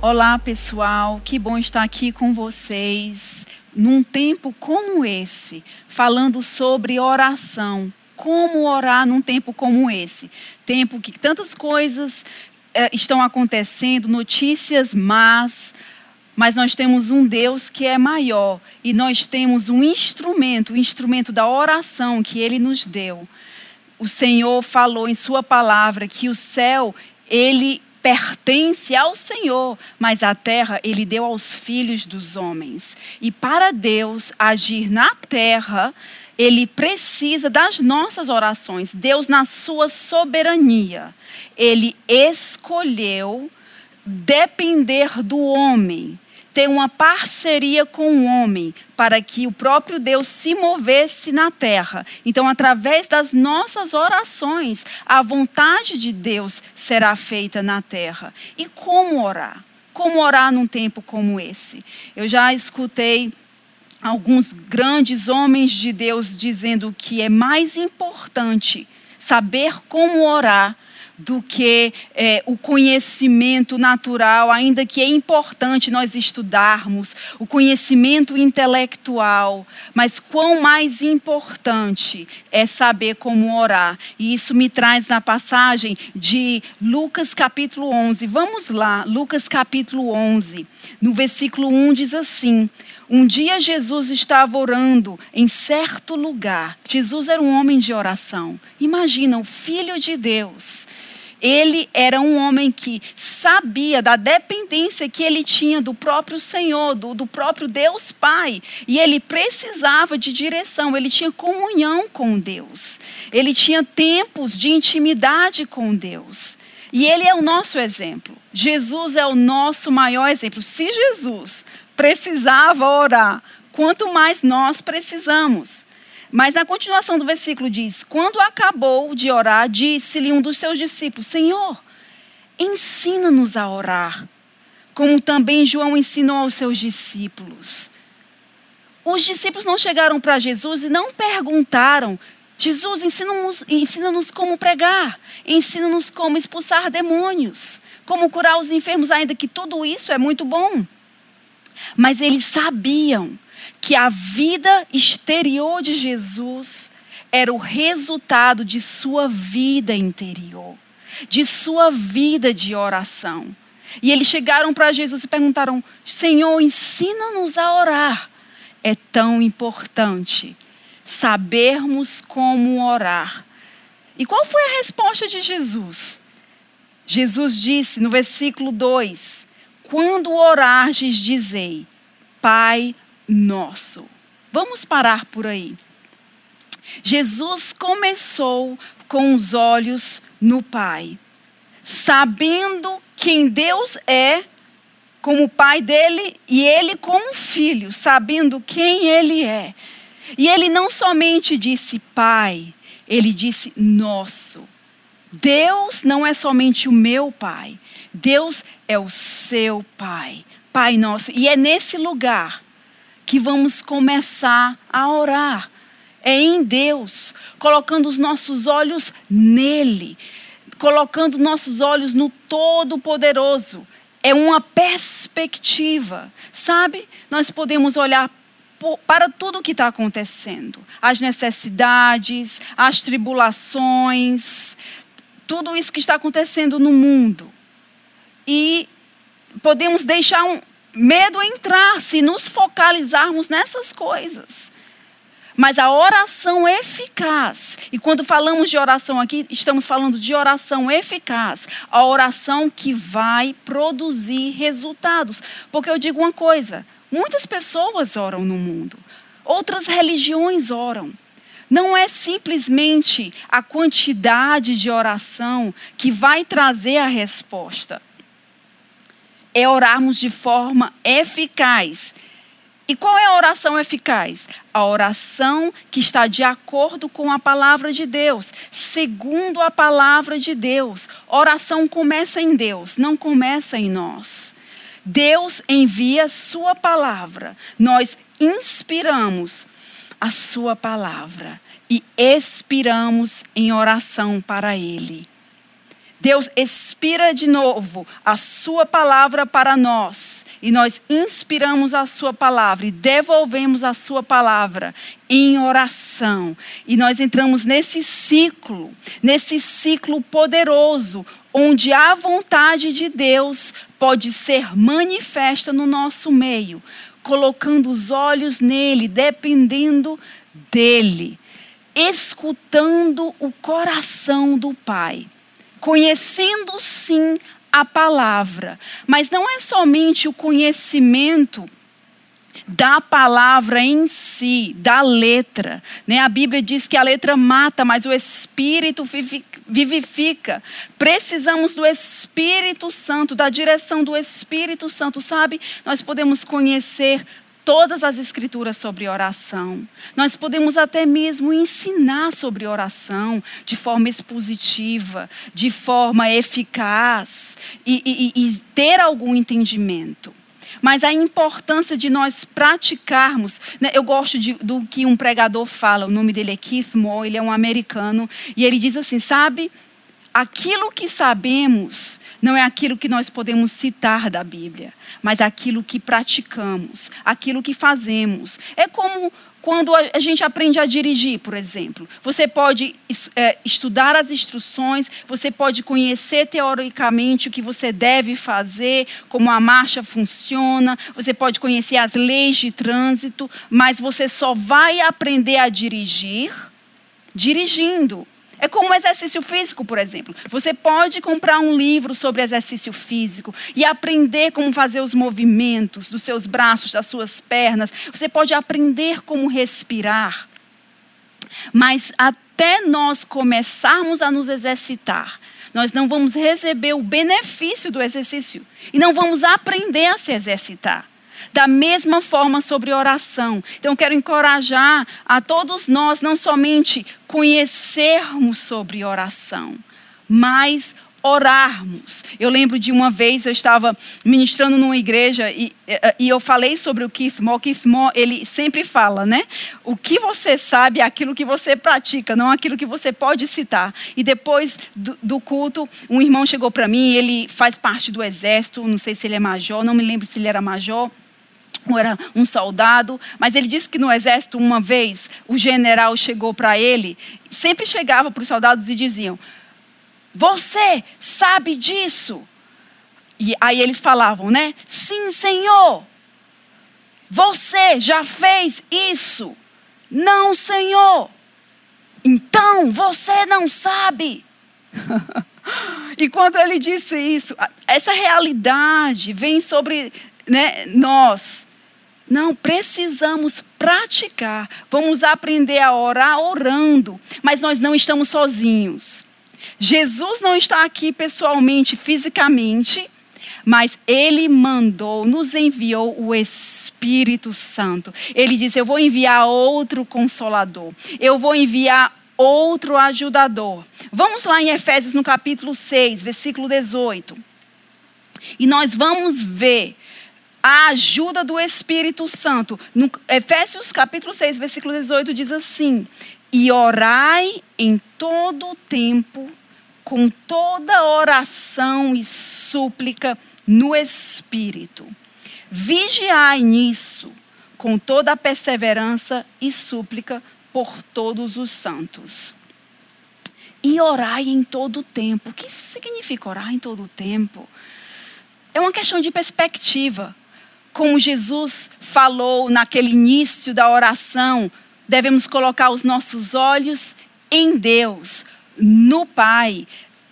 Olá, pessoal. Que bom estar aqui com vocês num tempo como esse, falando sobre oração. Como orar num tempo como esse? Tempo que tantas coisas eh, estão acontecendo, notícias más, mas nós temos um Deus que é maior e nós temos um instrumento, o instrumento da oração que ele nos deu. O Senhor falou em sua palavra que o céu, ele pertence ao Senhor, mas a terra ele deu aos filhos dos homens. E para Deus agir na terra, ele precisa das nossas orações. Deus, na sua soberania, ele escolheu depender do homem ter uma parceria com o homem para que o próprio Deus se movesse na terra. Então, através das nossas orações, a vontade de Deus será feita na terra. E como orar? Como orar num tempo como esse? Eu já escutei alguns grandes homens de Deus dizendo que é mais importante saber como orar do que é, o conhecimento natural, ainda que é importante nós estudarmos, o conhecimento intelectual, mas quão mais importante é saber como orar. E isso me traz na passagem de Lucas capítulo 11. Vamos lá, Lucas capítulo 11, no versículo 1 diz assim: um dia Jesus estava orando em certo lugar. Jesus era um homem de oração. Imagina, o Filho de Deus ele era um homem que sabia da dependência que ele tinha do próprio Senhor, do, do próprio Deus Pai. E ele precisava de direção, ele tinha comunhão com Deus. Ele tinha tempos de intimidade com Deus. E ele é o nosso exemplo. Jesus é o nosso maior exemplo. Se Jesus precisava orar, quanto mais nós precisamos. Mas na continuação do versículo diz: Quando acabou de orar, disse-lhe um dos seus discípulos: Senhor, ensina-nos a orar, como também João ensinou aos seus discípulos. Os discípulos não chegaram para Jesus e não perguntaram: Jesus, ensina-nos ensina como pregar, ensina-nos como expulsar demônios, como curar os enfermos, ainda que tudo isso é muito bom. Mas eles sabiam que a vida exterior de Jesus era o resultado de sua vida interior, de sua vida de oração. E eles chegaram para Jesus e perguntaram: Senhor, ensina-nos a orar. É tão importante sabermos como orar. E qual foi a resposta de Jesus? Jesus disse no versículo 2: Quando orardes, dizei: Pai nosso. Vamos parar por aí. Jesus começou com os olhos no Pai, sabendo quem Deus é como pai dele e ele como filho, sabendo quem ele é. E ele não somente disse pai, ele disse nosso. Deus não é somente o meu pai, Deus é o seu pai, Pai nosso. E é nesse lugar que vamos começar a orar. É em Deus, colocando os nossos olhos nele, colocando nossos olhos no Todo-Poderoso. É uma perspectiva, sabe? Nós podemos olhar para tudo o que está acontecendo, as necessidades, as tribulações, tudo isso que está acontecendo no mundo. E podemos deixar um, medo entrar se nos focalizarmos nessas coisas. Mas a oração eficaz, e quando falamos de oração aqui, estamos falando de oração eficaz, a oração que vai produzir resultados. Porque eu digo uma coisa: muitas pessoas oram no mundo, outras religiões oram. Não é simplesmente a quantidade de oração que vai trazer a resposta é orarmos de forma eficaz. E qual é a oração eficaz? A oração que está de acordo com a palavra de Deus, segundo a palavra de Deus. Oração começa em Deus, não começa em nós. Deus envia Sua palavra, nós inspiramos a Sua palavra e expiramos em oração para Ele. Deus expira de novo a Sua palavra para nós, e nós inspiramos a Sua palavra e devolvemos a Sua palavra em oração. E nós entramos nesse ciclo, nesse ciclo poderoso, onde a vontade de Deus pode ser manifesta no nosso meio, colocando os olhos nele, dependendo dele, escutando o coração do Pai conhecendo sim a palavra, mas não é somente o conhecimento da palavra em si, da letra. Né? A Bíblia diz que a letra mata, mas o Espírito vivifica. Precisamos do Espírito Santo, da direção do Espírito Santo, sabe? Nós podemos conhecer todas as escrituras sobre oração. Nós podemos até mesmo ensinar sobre oração de forma expositiva, de forma eficaz e, e, e ter algum entendimento. Mas a importância de nós praticarmos, né, eu gosto de, do que um pregador fala, o nome dele é Keith Moore, ele é um americano, e ele diz assim: sabe, aquilo que sabemos não é aquilo que nós podemos citar da Bíblia, mas aquilo que praticamos, aquilo que fazemos. É como quando a gente aprende a dirigir, por exemplo. Você pode é, estudar as instruções, você pode conhecer teoricamente o que você deve fazer, como a marcha funciona, você pode conhecer as leis de trânsito, mas você só vai aprender a dirigir dirigindo. É como exercício físico, por exemplo. Você pode comprar um livro sobre exercício físico e aprender como fazer os movimentos dos seus braços, das suas pernas. Você pode aprender como respirar. Mas até nós começarmos a nos exercitar, nós não vamos receber o benefício do exercício e não vamos aprender a se exercitar. Da mesma forma sobre oração. Então, quero encorajar a todos nós, não somente conhecermos sobre oração, mas orarmos. Eu lembro de uma vez eu estava ministrando numa igreja e, e eu falei sobre o Keith Moore. Keith Moore, ele sempre fala, né? O que você sabe é aquilo que você pratica, não aquilo que você pode citar. E depois do, do culto, um irmão chegou para mim, ele faz parte do exército, não sei se ele é major, não me lembro se ele era major era um soldado, mas ele disse que no exército, uma vez, o general chegou para ele, sempre chegava para os soldados e diziam: Você sabe disso? E aí eles falavam, né? Sim, senhor. Você já fez isso? Não, senhor. Então você não sabe. e quando ele disse isso, essa realidade vem sobre né, nós não, precisamos praticar. Vamos aprender a orar orando, mas nós não estamos sozinhos. Jesus não está aqui pessoalmente, fisicamente, mas ele mandou, nos enviou o Espírito Santo. Ele disse: Eu vou enviar outro consolador, eu vou enviar outro ajudador. Vamos lá em Efésios no capítulo 6, versículo 18. E nós vamos ver a ajuda do Espírito Santo. No Efésios capítulo 6, versículo 18 diz assim: "E orai em todo tempo com toda oração e súplica no Espírito. Vigiai nisso com toda perseverança e súplica por todos os santos." E orai em todo tempo. O que isso significa orar em todo tempo? É uma questão de perspectiva como Jesus falou naquele início da oração, devemos colocar os nossos olhos em Deus, no Pai,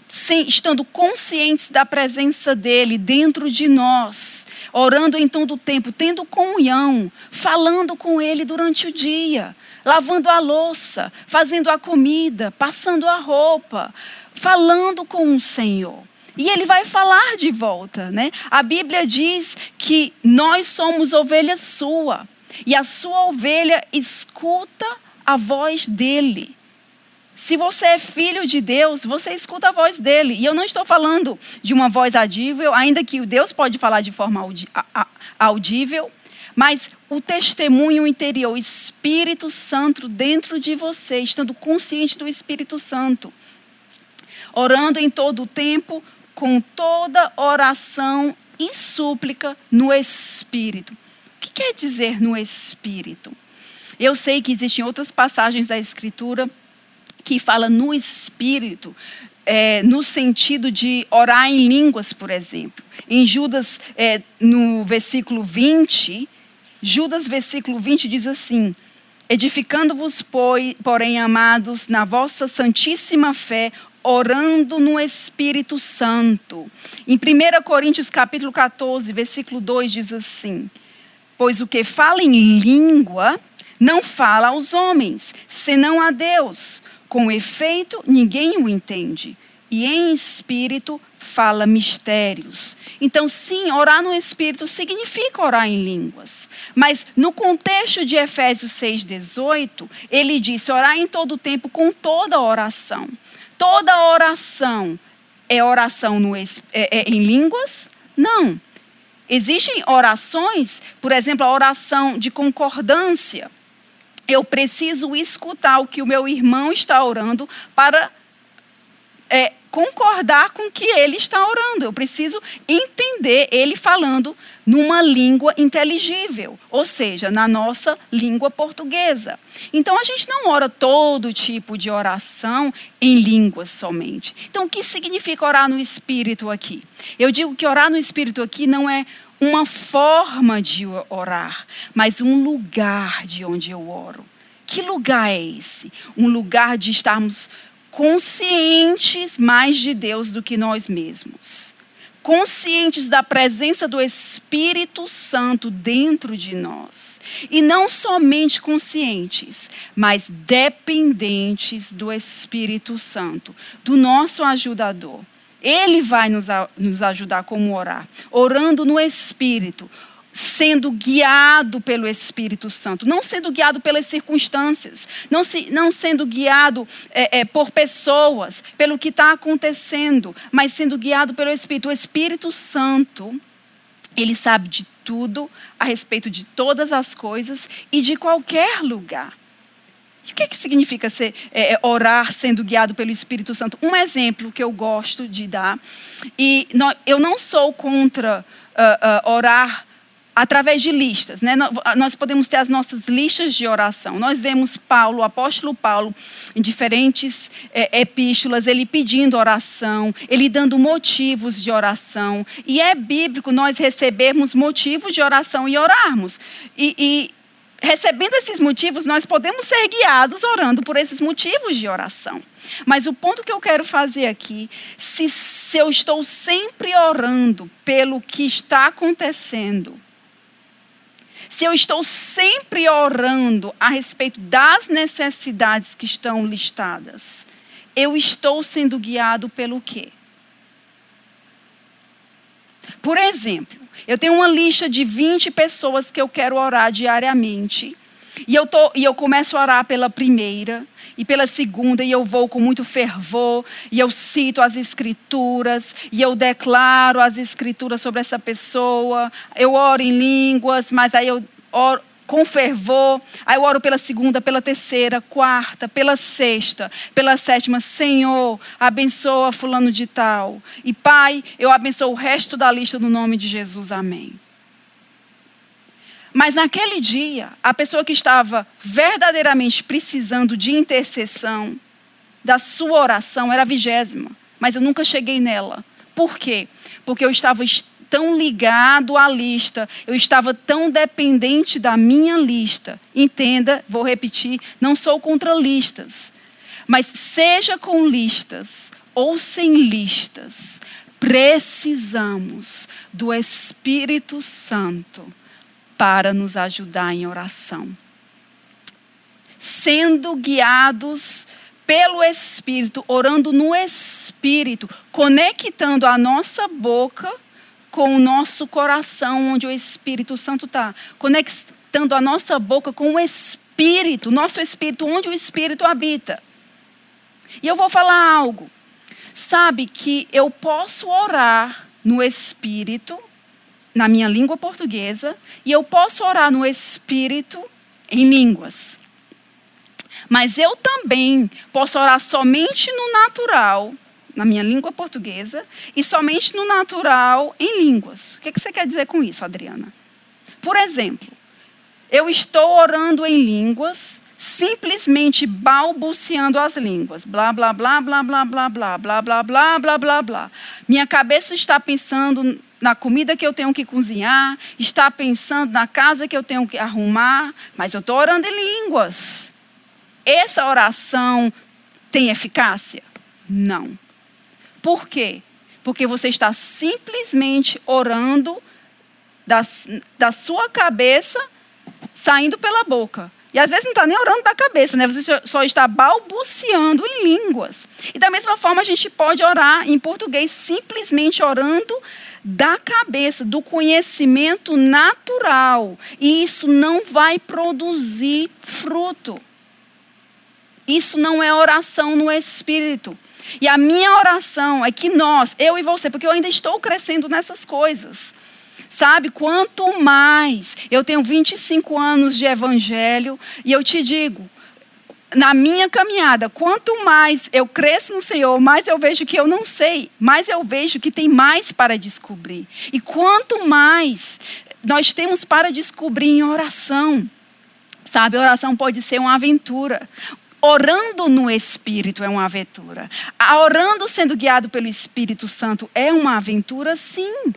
sem, estando conscientes da presença dele dentro de nós, orando em todo o tempo, tendo comunhão, falando com ele durante o dia, lavando a louça, fazendo a comida, passando a roupa, falando com o Senhor. E ele vai falar de volta, né? A Bíblia diz que nós somos ovelha sua, e a sua ovelha escuta a voz dele. Se você é filho de Deus, você escuta a voz dele. E eu não estou falando de uma voz audível, ainda que Deus pode falar de forma audível, mas o testemunho interior, o Espírito Santo dentro de você, estando consciente do Espírito Santo. orando em todo o tempo, com toda oração e súplica no Espírito. O que quer dizer no Espírito? Eu sei que existem outras passagens da Escritura que fala no Espírito, é, no sentido de orar em línguas, por exemplo. Em Judas, é, no versículo 20, Judas, versículo 20, diz assim: Edificando-vos, porém, amados, na vossa santíssima fé, orando no Espírito Santo. Em 1 Coríntios capítulo 14, versículo 2 diz assim: Pois o que fala em língua não fala aos homens, senão a Deus. Com efeito, ninguém o entende. E em espírito fala mistérios. Então, sim, orar no espírito significa orar em línguas. Mas no contexto de Efésios 6:18, ele disse orar em todo o tempo com toda oração. Toda oração é oração no, é, é, em línguas? Não. Existem orações, por exemplo, a oração de concordância. Eu preciso escutar o que o meu irmão está orando para é, concordar com o que ele está orando. Eu preciso entender ele falando numa língua inteligível, ou seja, na nossa língua portuguesa. Então a gente não ora todo tipo de oração em línguas somente. Então o que significa orar no espírito aqui? Eu digo que orar no espírito aqui não é uma forma de orar, mas um lugar de onde eu oro. Que lugar é esse? Um lugar de estarmos conscientes mais de Deus do que nós mesmos. Conscientes da presença do Espírito Santo dentro de nós. E não somente conscientes, mas dependentes do Espírito Santo, do nosso ajudador. Ele vai nos, nos ajudar como orar, orando no Espírito, sendo guiado pelo Espírito Santo, não sendo guiado pelas circunstâncias, não, se, não sendo guiado é, é, por pessoas, pelo que está acontecendo, mas sendo guiado pelo Espírito. O Espírito Santo, ele sabe de tudo a respeito de todas as coisas e de qualquer lugar. E o que, é que significa ser, é, é orar sendo guiado pelo Espírito Santo? Um exemplo que eu gosto de dar, e eu não sou contra uh, uh, orar através de listas. Né? Nós podemos ter as nossas listas de oração. Nós vemos Paulo, o apóstolo Paulo, em diferentes é, epístolas, ele pedindo oração, ele dando motivos de oração. E é bíblico nós recebermos motivos de oração e orarmos. E, e recebendo esses motivos, nós podemos ser guiados orando por esses motivos de oração. Mas o ponto que eu quero fazer aqui, se, se eu estou sempre orando pelo que está acontecendo, se eu estou sempre orando a respeito das necessidades que estão listadas, eu estou sendo guiado pelo quê? Por exemplo, eu tenho uma lista de 20 pessoas que eu quero orar diariamente. E eu, tô, e eu começo a orar pela primeira, e pela segunda, e eu vou com muito fervor, e eu cito as escrituras, e eu declaro as escrituras sobre essa pessoa. Eu oro em línguas, mas aí eu oro com fervor. Aí eu oro pela segunda, pela terceira, quarta, pela sexta, pela sétima. Senhor, abençoa fulano de tal. E Pai, eu abençoo o resto da lista no nome de Jesus. Amém. Mas naquele dia, a pessoa que estava verdadeiramente precisando de intercessão, da sua oração, era a vigésima. Mas eu nunca cheguei nela. Por quê? Porque eu estava tão ligado à lista, eu estava tão dependente da minha lista. Entenda, vou repetir, não sou contra listas. Mas seja com listas ou sem listas, precisamos do Espírito Santo para nos ajudar em oração. Sendo guiados pelo Espírito, orando no Espírito, conectando a nossa boca com o nosso coração, onde o Espírito Santo está, conectando a nossa boca com o Espírito, nosso Espírito, onde o Espírito habita. E eu vou falar algo. Sabe que eu posso orar no Espírito na minha língua portuguesa e eu posso orar no Espírito em línguas. Mas eu também posso orar somente no natural, na minha língua portuguesa e somente no natural em línguas. O que, você quer dizer com isso, Adriana? Por exemplo, eu estou orando em línguas, simplesmente balbuciando as línguas. Blá, blá, blá, blá, blá, blá, blá, blá, blá, blá, blá, blá, blá. Minha cabeça está pensando na comida que eu tenho que cozinhar, está pensando na casa que eu tenho que arrumar, mas eu estou orando em línguas. Essa oração tem eficácia? Não. Por quê? Porque você está simplesmente orando da, da sua cabeça saindo pela boca. E às vezes não está nem orando da cabeça, né? Você só está balbuciando em línguas. E da mesma forma a gente pode orar em português simplesmente orando da cabeça, do conhecimento natural. E isso não vai produzir fruto. Isso não é oração no espírito. E a minha oração é que nós, eu e você, porque eu ainda estou crescendo nessas coisas. Sabe, quanto mais eu tenho 25 anos de evangelho e eu te digo, na minha caminhada, quanto mais eu cresço no Senhor, mais eu vejo que eu não sei, mais eu vejo que tem mais para descobrir. E quanto mais nós temos para descobrir em oração, sabe, a oração pode ser uma aventura. Orando no Espírito é uma aventura. Orando sendo guiado pelo Espírito Santo é uma aventura, sim.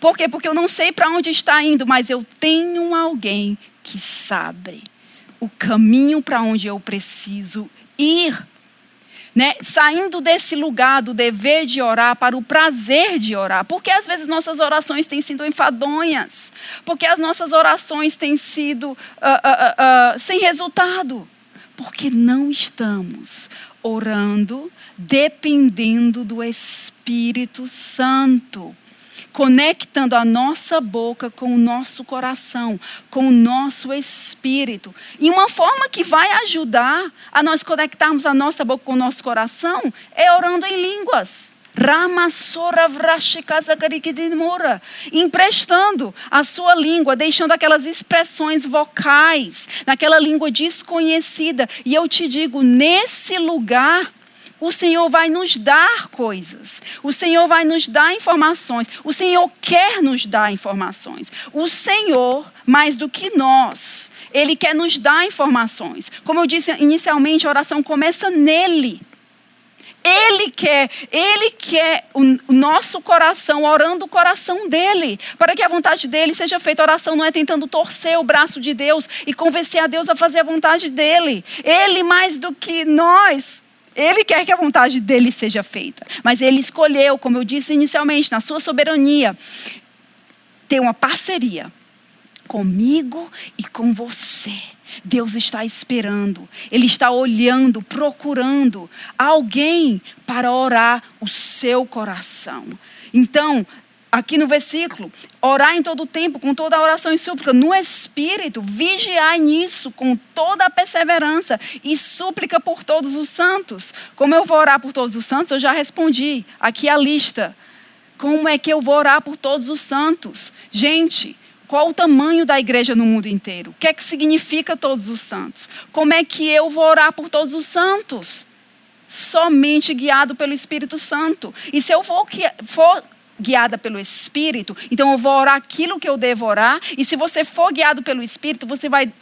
Por quê? Porque eu não sei para onde está indo, mas eu tenho alguém que sabe o caminho para onde eu preciso ir. Né? Saindo desse lugar do dever de orar para o prazer de orar. Porque às vezes nossas orações têm sido enfadonhas. Porque as nossas orações têm sido uh, uh, uh, sem resultado. Porque não estamos orando dependendo do Espírito Santo conectando a nossa boca com o nosso coração, com o nosso espírito. E uma forma que vai ajudar a nós conectarmos a nossa boca com o nosso coração é orando em línguas. Emprestando a sua língua, deixando aquelas expressões vocais, naquela língua desconhecida. E eu te digo, nesse lugar, o Senhor vai nos dar coisas. O Senhor vai nos dar informações. O Senhor quer nos dar informações. O Senhor, mais do que nós, Ele quer nos dar informações. Como eu disse inicialmente, a oração começa nele. Ele quer, Ele quer o nosso coração, orando o coração dele, para que a vontade dele seja feita. A oração não é tentando torcer o braço de Deus e convencer a Deus a fazer a vontade dele. Ele, mais do que nós, ele quer que a vontade dele seja feita. Mas ele escolheu, como eu disse inicialmente, na sua soberania, ter uma parceria comigo e com você. Deus está esperando, Ele está olhando, procurando alguém para orar o seu coração. Então, aqui no versículo, orar em todo o tempo, com toda a oração e súplica, no Espírito, vigiar nisso com toda a perseverança e súplica por todos os santos. Como eu vou orar por todos os santos? Eu já respondi. Aqui a lista. Como é que eu vou orar por todos os santos? Gente, qual o tamanho da igreja no mundo inteiro? O que é que significa todos os santos? Como é que eu vou orar por todos os santos? Somente guiado pelo Espírito Santo. E se eu for, for guiada pelo Espírito, então eu vou orar aquilo que eu devo orar, e se você for guiado pelo Espírito, você vai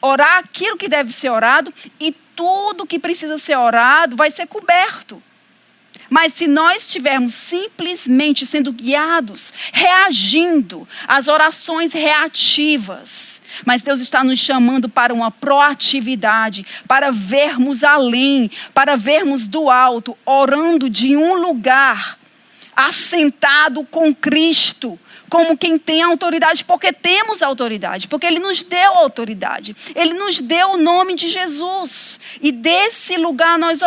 orar aquilo que deve ser orado, e tudo que precisa ser orado vai ser coberto. Mas se nós estivermos simplesmente sendo guiados, reagindo às orações reativas, mas Deus está nos chamando para uma proatividade, para vermos além, para vermos do alto, orando de um lugar assentado com Cristo, como quem tem autoridade, porque temos autoridade, porque Ele nos deu autoridade, Ele nos deu o nome de Jesus. E desse lugar nós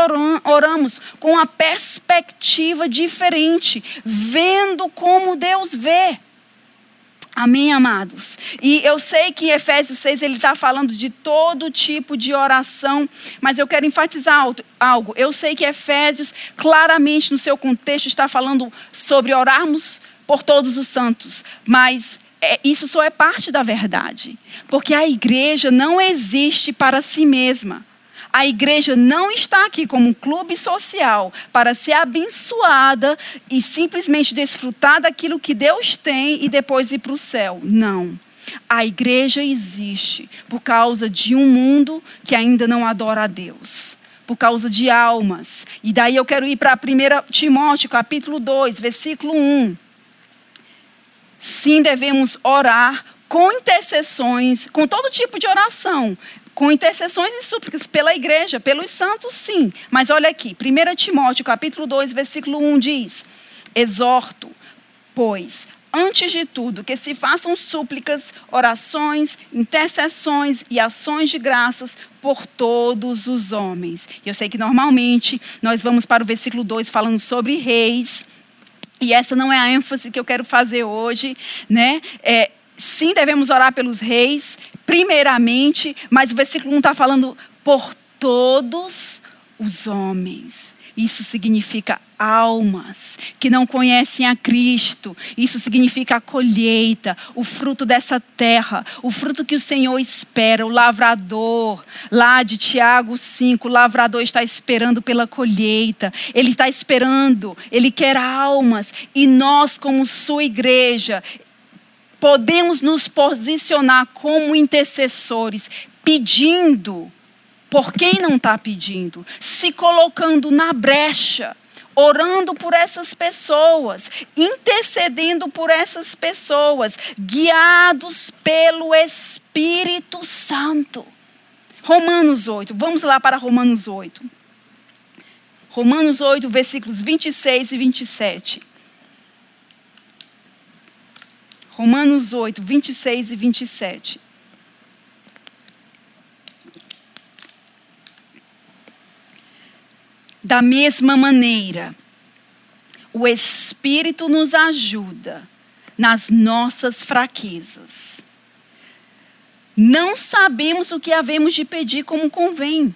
oramos com uma perspectiva diferente, vendo como Deus vê. Amém, amados? E eu sei que em Efésios 6 ele está falando de todo tipo de oração, mas eu quero enfatizar algo. Eu sei que Efésios, claramente no seu contexto, está falando sobre orarmos por todos os santos, mas é, isso só é parte da verdade, porque a igreja não existe para si mesma. A igreja não está aqui como um clube social para ser abençoada e simplesmente desfrutar daquilo que Deus tem e depois ir para o céu. Não. A igreja existe por causa de um mundo que ainda não adora a Deus. Por causa de almas. E daí eu quero ir para 1 Timóteo, capítulo 2, versículo 1. Sim, devemos orar com intercessões, com todo tipo de oração, com intercessões e súplicas pela igreja, pelos santos, sim. Mas olha aqui, 1 Timóteo, capítulo 2, versículo 1 diz: Exorto, pois, antes de tudo, que se façam súplicas, orações, intercessões e ações de graças por todos os homens. Eu sei que normalmente nós vamos para o versículo 2 falando sobre reis. E essa não é a ênfase que eu quero fazer hoje, né? É, sim, devemos orar pelos reis, primeiramente, mas o versículo 1 está falando por todos os homens. Isso significa almas que não conhecem a Cristo. Isso significa a colheita, o fruto dessa terra, o fruto que o Senhor espera, o lavrador. Lá de Tiago 5, o lavrador está esperando pela colheita. Ele está esperando, ele quer almas. E nós, como sua igreja, podemos nos posicionar como intercessores, pedindo por quem não está pedindo, se colocando na brecha, orando por essas pessoas, intercedendo por essas pessoas, guiados pelo Espírito Santo. Romanos 8, vamos lá para Romanos 8. Romanos 8, versículos 26 e 27. Romanos 8, 26 e 27. Da mesma maneira, o Espírito nos ajuda nas nossas fraquezas. Não sabemos o que havemos de pedir como convém,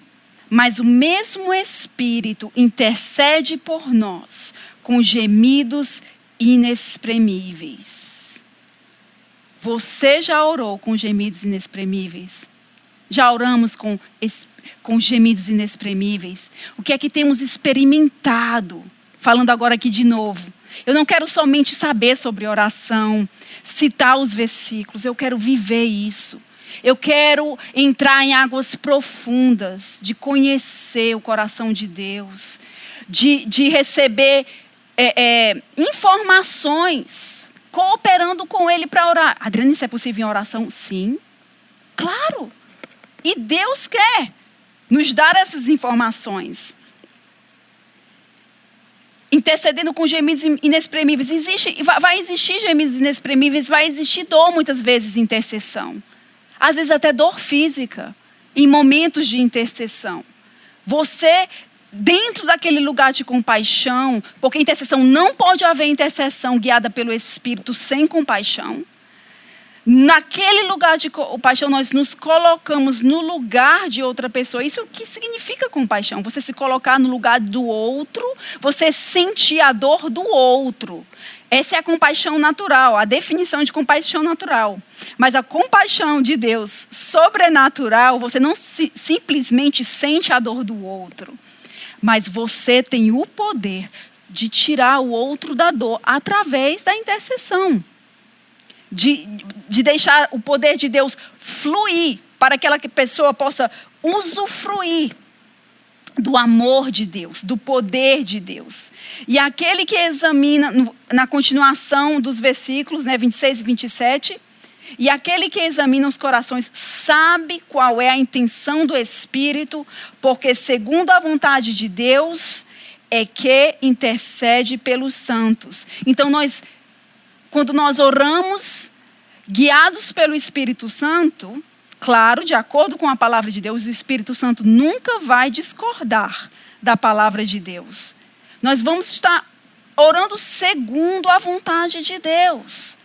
mas o mesmo Espírito intercede por nós com gemidos inexprimíveis. Você já orou com gemidos inexprimíveis? Já oramos com, com gemidos inexprimíveis? O que é que temos experimentado? Falando agora aqui de novo. Eu não quero somente saber sobre oração, citar os versículos, eu quero viver isso. Eu quero entrar em águas profundas, de conhecer o coração de Deus, de, de receber é, é, informações cooperando com Ele para orar. Adriana, isso é possível em oração? Sim. Claro. E Deus quer nos dar essas informações. Intercedendo com gemidos inexprimíveis. Existe, vai existir gemidos inexprimíveis, vai existir dor muitas vezes em intercessão. Às vezes até dor física, em momentos de intercessão. Você dentro daquele lugar de compaixão, porque intercessão não pode haver intercessão guiada pelo Espírito sem compaixão. Naquele lugar de compaixão, nós nos colocamos no lugar de outra pessoa. Isso que significa compaixão? Você se colocar no lugar do outro, você sentir a dor do outro. Essa é a compaixão natural, a definição de compaixão natural. Mas a compaixão de Deus sobrenatural, você não simplesmente sente a dor do outro mas você tem o poder de tirar o outro da dor através da intercessão. De, de deixar o poder de Deus fluir para que aquela pessoa possa usufruir do amor de Deus, do poder de Deus. E aquele que examina, na continuação dos versículos né, 26 e 27, e aquele que examina os corações sabe qual é a intenção do Espírito, porque, segundo a vontade de Deus, é que intercede pelos santos. Então, nós, quando nós oramos, guiados pelo Espírito Santo, claro, de acordo com a palavra de Deus, o Espírito Santo nunca vai discordar da palavra de Deus. Nós vamos estar orando segundo a vontade de Deus.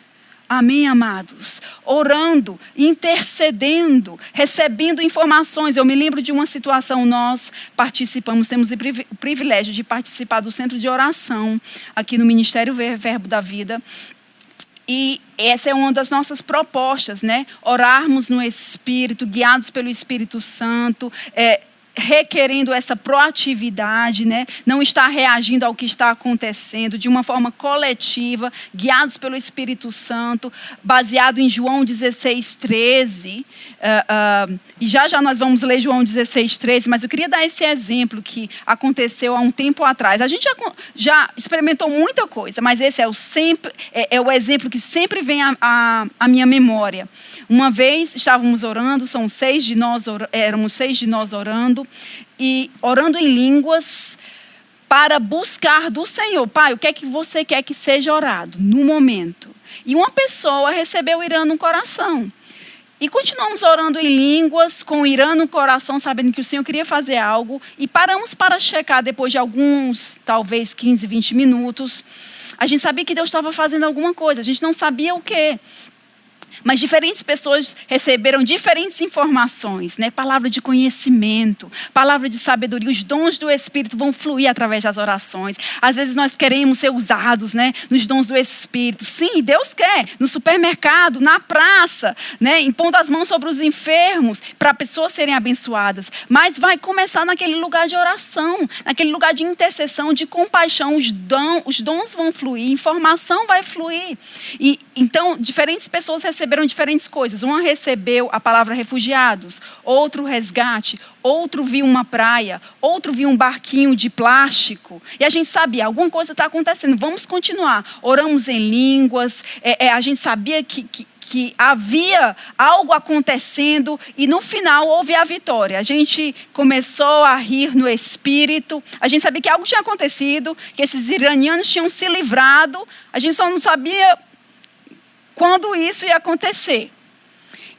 Amém, amados? Orando, intercedendo, recebendo informações. Eu me lembro de uma situação, nós participamos, temos o privilégio de participar do centro de oração aqui no Ministério Verbo da Vida. E essa é uma das nossas propostas, né? Orarmos no Espírito, guiados pelo Espírito Santo, é, requerendo essa proatividade, né? não está reagindo ao que está acontecendo de uma forma coletiva, guiados pelo Espírito Santo, baseado em João 16, 13. Uh, uh, e já já nós vamos ler João 16, 13, mas eu queria dar esse exemplo que aconteceu há um tempo atrás. A gente já, já experimentou muita coisa, mas esse é o, sempre, é, é o exemplo que sempre vem à, minha memória. Uma vez estávamos orando, são seis de nós, éramos seis de nós orando, e orando em línguas para buscar do Senhor. Pai, o que é que você quer que seja orado no momento? E uma pessoa recebeu Irã no coração. E continuamos orando em línguas, com Irã no coração, sabendo que o Senhor queria fazer algo. E paramos para checar depois de alguns, talvez 15, 20 minutos. A gente sabia que Deus estava fazendo alguma coisa, a gente não sabia o que. Mas diferentes pessoas receberam diferentes informações, né? Palavra de conhecimento, palavra de sabedoria. Os dons do Espírito vão fluir através das orações. Às vezes nós queremos ser usados, né? Nos dons do Espírito. Sim, Deus quer. No supermercado, na praça, né? Impondo as mãos sobre os enfermos para pessoas serem abençoadas. Mas vai começar naquele lugar de oração, naquele lugar de intercessão, de compaixão. Os, dons, os dons vão fluir, informação vai fluir. E então diferentes pessoas receberam diferentes coisas. Uma recebeu a palavra refugiados, outro resgate, outro viu uma praia, outro viu um barquinho de plástico. E a gente sabia, alguma coisa está acontecendo, vamos continuar. Oramos em línguas, é, é, a gente sabia que, que que havia algo acontecendo e no final houve a vitória. A gente começou a rir no espírito, a gente sabia que algo tinha acontecido, que esses iranianos tinham se livrado, a gente só não sabia quando isso ia acontecer.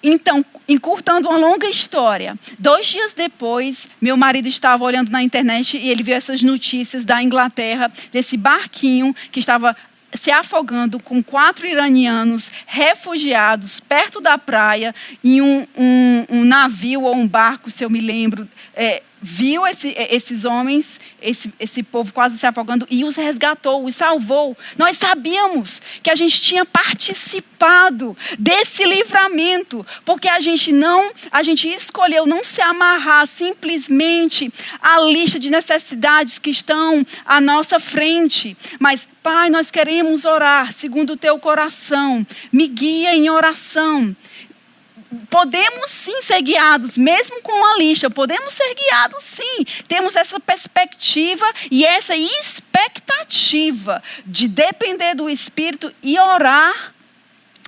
Então, encurtando uma longa história, dois dias depois, meu marido estava olhando na internet e ele viu essas notícias da Inglaterra, desse barquinho que estava se afogando com quatro iranianos refugiados perto da praia, em um, um, um navio ou um barco, se eu me lembro, é, viu esse, esses homens, esse, esse povo quase se afogando e os resgatou, os salvou. Nós sabíamos que a gente tinha participado desse livramento, porque a gente não, a gente escolheu não se amarrar simplesmente à lista de necessidades que estão à nossa frente, mas Pai, nós queremos orar segundo o teu coração. Me guia em oração podemos sim ser guiados, mesmo com a lista, podemos ser guiados sim. Temos essa perspectiva e essa expectativa de depender do Espírito e orar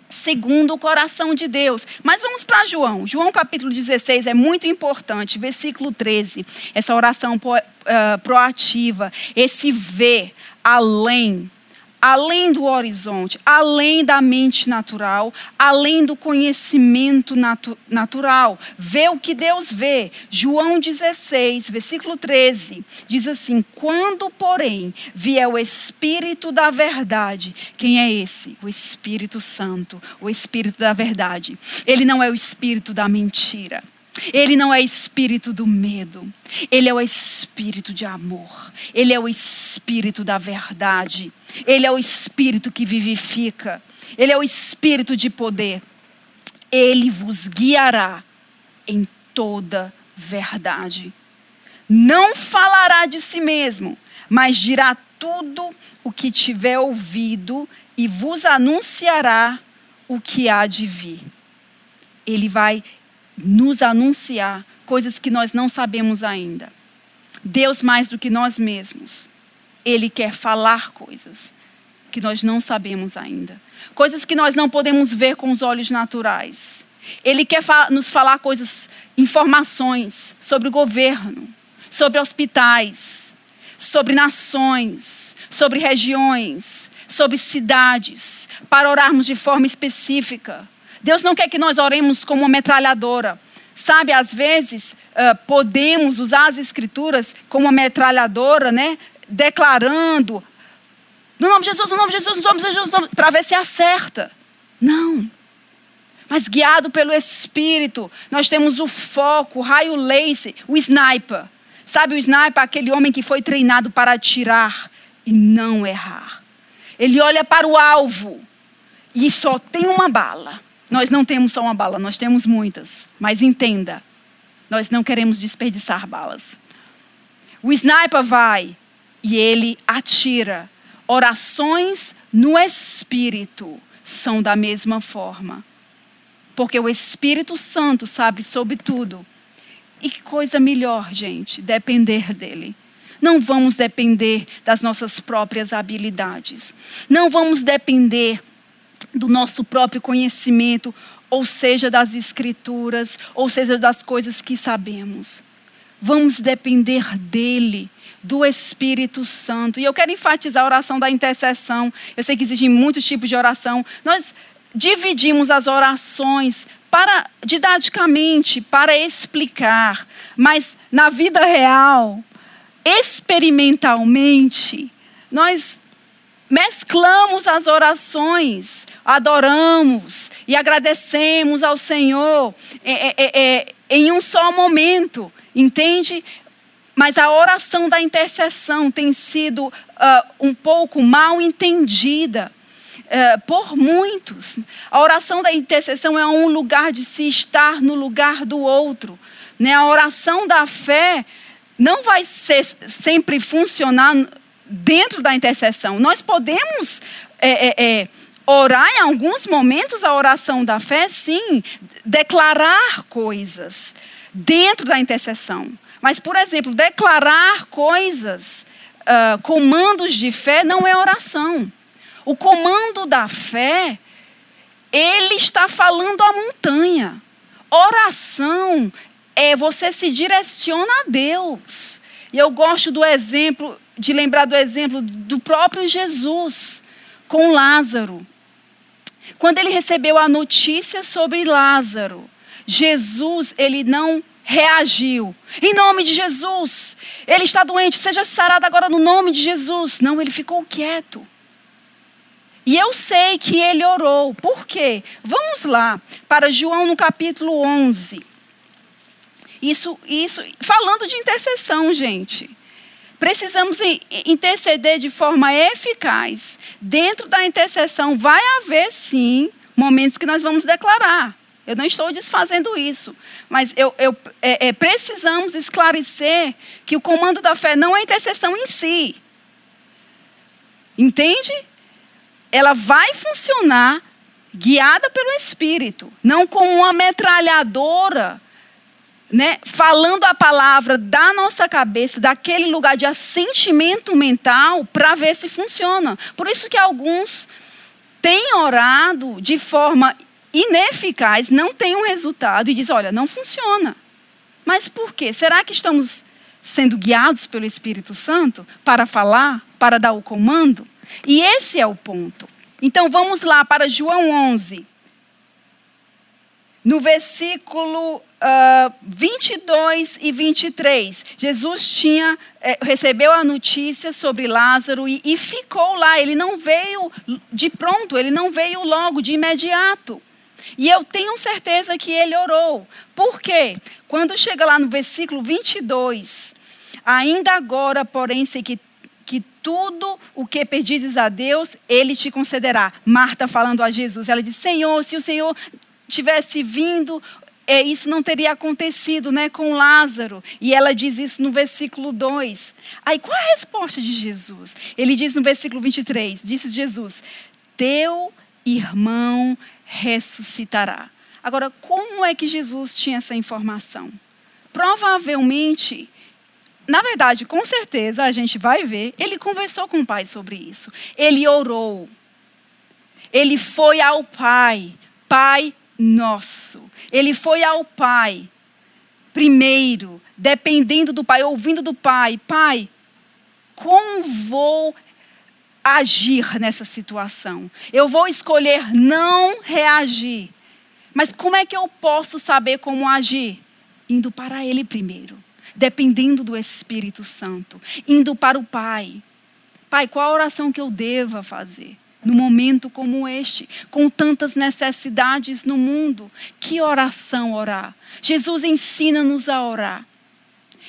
segundo o coração de Deus. Mas vamos para João. João capítulo 16 é muito importante, versículo 13. Essa oração eh, proativa, esse ver além além do horizonte, além da mente natural, além do conhecimento natu natural. Vê o que Deus vê. João 16, versículo 13, diz assim: Quando, porém, vier o Espírito da verdade, quem é esse? O Espírito Santo, o Espírito da verdade. Ele não é o Espírito da mentira. Ele não é espírito do medo, ele é o espírito de amor, ele é o espírito da verdade, ele é o espírito que vivifica, ele é o espírito de poder. Ele vos guiará em toda verdade. Não falará de si mesmo, mas dirá tudo o que tiver ouvido e vos anunciará o que há de vir. Ele vai nos anunciar coisas que nós não sabemos ainda. Deus, mais do que nós mesmos, Ele quer falar coisas que nós não sabemos ainda. Coisas que nós não podemos ver com os olhos naturais. Ele quer nos falar coisas, informações sobre o governo, sobre hospitais, sobre nações, sobre regiões, sobre cidades, para orarmos de forma específica Deus não quer que nós oremos como uma metralhadora. Sabe, às vezes uh, podemos usar as escrituras como uma metralhadora, né? Declarando, no nome de Jesus, no nome de Jesus, no nome de Jesus, para ver se acerta. Não. Mas guiado pelo Espírito, nós temos o foco, o raio laser, o sniper. Sabe o sniper, aquele homem que foi treinado para atirar e não errar. Ele olha para o alvo e só tem uma bala. Nós não temos só uma bala, nós temos muitas. Mas entenda, Nós não queremos desperdiçar balas. O sniper vai e ele atira. Orações no espírito são da mesma forma. Porque o Espírito Santo sabe sobre tudo. E que coisa melhor, gente, depender dele. Não vamos depender das nossas próprias habilidades. Não vamos depender do nosso próprio conhecimento, ou seja, das escrituras, ou seja, das coisas que sabemos. Vamos depender dele, do Espírito Santo. E eu quero enfatizar a oração da intercessão. Eu sei que existem muitos tipos de oração. Nós dividimos as orações para didaticamente para explicar, mas na vida real, experimentalmente, nós mesclamos as orações, adoramos e agradecemos ao Senhor é, é, é, em um só momento, entende? Mas a oração da intercessão tem sido uh, um pouco mal entendida. Uh, por muitos, a oração da intercessão é um lugar de se estar no lugar do outro. Né? A oração da fé não vai ser, sempre funcionar dentro da intercessão. Nós podemos é, é, é, orar em alguns momentos a oração da fé, sim, declarar coisas dentro da intercessão. Mas, por exemplo, declarar coisas, uh, comandos de fé, não é oração. O comando da fé, ele está falando à montanha. Oração é você se direciona a Deus. E eu gosto do exemplo de lembrar do exemplo do próprio Jesus com Lázaro. Quando ele recebeu a notícia sobre Lázaro, Jesus, ele não reagiu. Em nome de Jesus, ele está doente, seja sarado agora no nome de Jesus. Não, ele ficou quieto. E eu sei que ele orou. Por quê? Vamos lá para João no capítulo 11. Isso, isso, falando de intercessão, gente. Precisamos interceder de forma eficaz. Dentro da intercessão vai haver, sim, momentos que nós vamos declarar. Eu não estou desfazendo isso. Mas eu, eu é, é, precisamos esclarecer que o comando da fé não é a intercessão em si. Entende? Ela vai funcionar guiada pelo Espírito, não como uma metralhadora né, falando a palavra da nossa cabeça, daquele lugar de assentimento mental, para ver se funciona. Por isso que alguns têm orado de forma ineficaz, não têm um resultado e dizem: olha, não funciona. Mas por quê? Será que estamos sendo guiados pelo Espírito Santo para falar, para dar o comando? E esse é o ponto. Então vamos lá para João 11. No versículo uh, 22 e 23, Jesus tinha, eh, recebeu a notícia sobre Lázaro e, e ficou lá. Ele não veio de pronto, ele não veio logo, de imediato. E eu tenho certeza que ele orou. Por quê? Quando chega lá no versículo 22, ainda agora, porém, sei que, que tudo o que pedires a Deus, ele te concederá. Marta falando a Jesus, ela diz: Senhor, se o Senhor tivesse vindo, é, isso não teria acontecido né, com Lázaro. E ela diz isso no versículo 2. Aí qual a resposta de Jesus? Ele diz no versículo 23: Disse Jesus: Teu irmão ressuscitará. Agora, como é que Jesus tinha essa informação? Provavelmente, na verdade, com certeza, a gente vai ver, ele conversou com o pai sobre isso. Ele orou. Ele foi ao pai. Pai, nosso. Ele foi ao Pai, primeiro, dependendo do Pai, ouvindo do Pai: Pai, como vou agir nessa situação? Eu vou escolher não reagir. Mas como é que eu posso saber como agir? Indo para Ele primeiro, dependendo do Espírito Santo, indo para o Pai. Pai, qual a oração que eu deva fazer? No momento como este, com tantas necessidades no mundo. Que oração orar? Jesus ensina-nos a orar.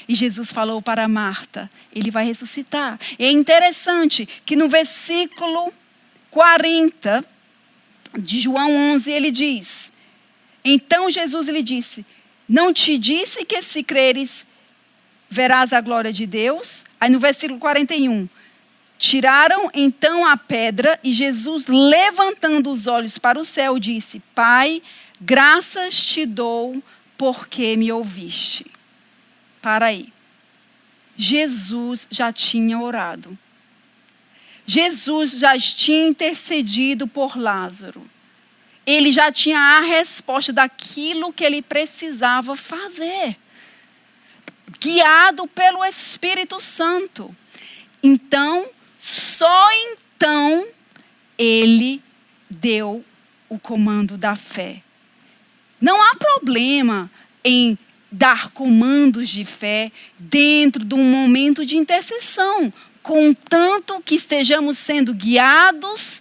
E Jesus falou para Marta: Ele vai ressuscitar. E é interessante que no versículo 40 de João 11 ele diz: Então Jesus lhe disse: Não te disse que se creres, verás a glória de Deus? Aí no versículo 41. Tiraram então a pedra e Jesus, levantando os olhos para o céu, disse: Pai, graças te dou porque me ouviste. Para aí. Jesus já tinha orado. Jesus já tinha intercedido por Lázaro ele já tinha a resposta daquilo que ele precisava fazer, guiado pelo Espírito Santo. Então, só então, ele deu o comando da fé. Não há problema em dar comandos de fé dentro de um momento de intercessão, contanto que estejamos sendo guiados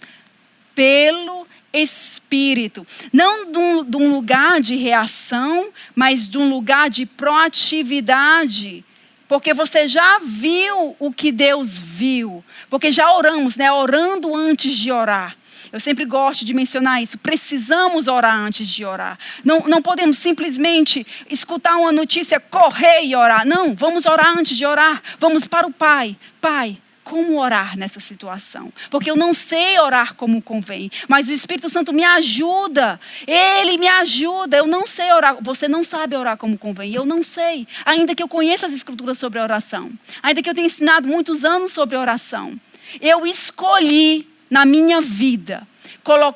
pelo espírito. Não de um, lugar de reação, mas de um lugar de proatividade. Porque você já viu o que Deus viu. Porque já oramos, né? Orando antes de orar. Eu sempre gosto de mencionar isso. Precisamos orar antes de orar. Não, não podemos simplesmente escutar uma notícia, correr e orar. Não, vamos orar antes de orar. Vamos para o Pai. Pai, como orar nessa situação, porque eu não sei orar como convém, mas o Espírito Santo me ajuda, ele me ajuda. Eu não sei orar, você não sabe orar como convém, eu não sei, ainda que eu conheça as Escrituras sobre a oração, ainda que eu tenha ensinado muitos anos sobre oração. Eu escolhi na minha vida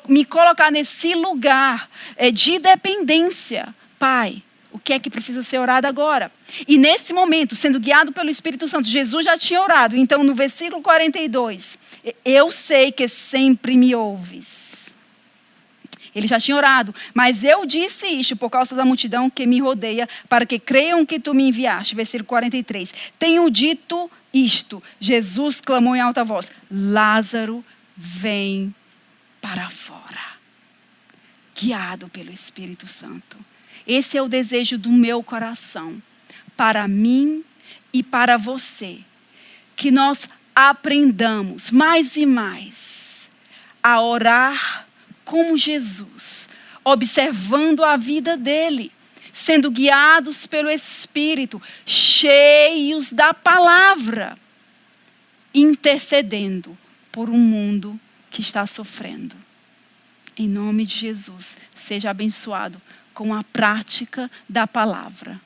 me colocar nesse lugar eh, de dependência. Pai, o que é que precisa ser orado agora. E nesse momento, sendo guiado pelo Espírito Santo, Jesus já tinha orado. Então, no versículo 42, eu sei que sempre me ouves. Ele já tinha orado, mas eu disse isto por causa da multidão que me rodeia, para que creiam que tu me enviaste. Versículo 43. Tenho dito isto. Jesus clamou em alta voz: Lázaro, vem para fora. Guiado pelo Espírito Santo. Esse é o desejo do meu coração, para mim e para você. Que nós aprendamos mais e mais a orar como Jesus, observando a vida dele, sendo guiados pelo Espírito, cheios da palavra, intercedendo por um mundo que está sofrendo. Em nome de Jesus, seja abençoado com a prática da palavra.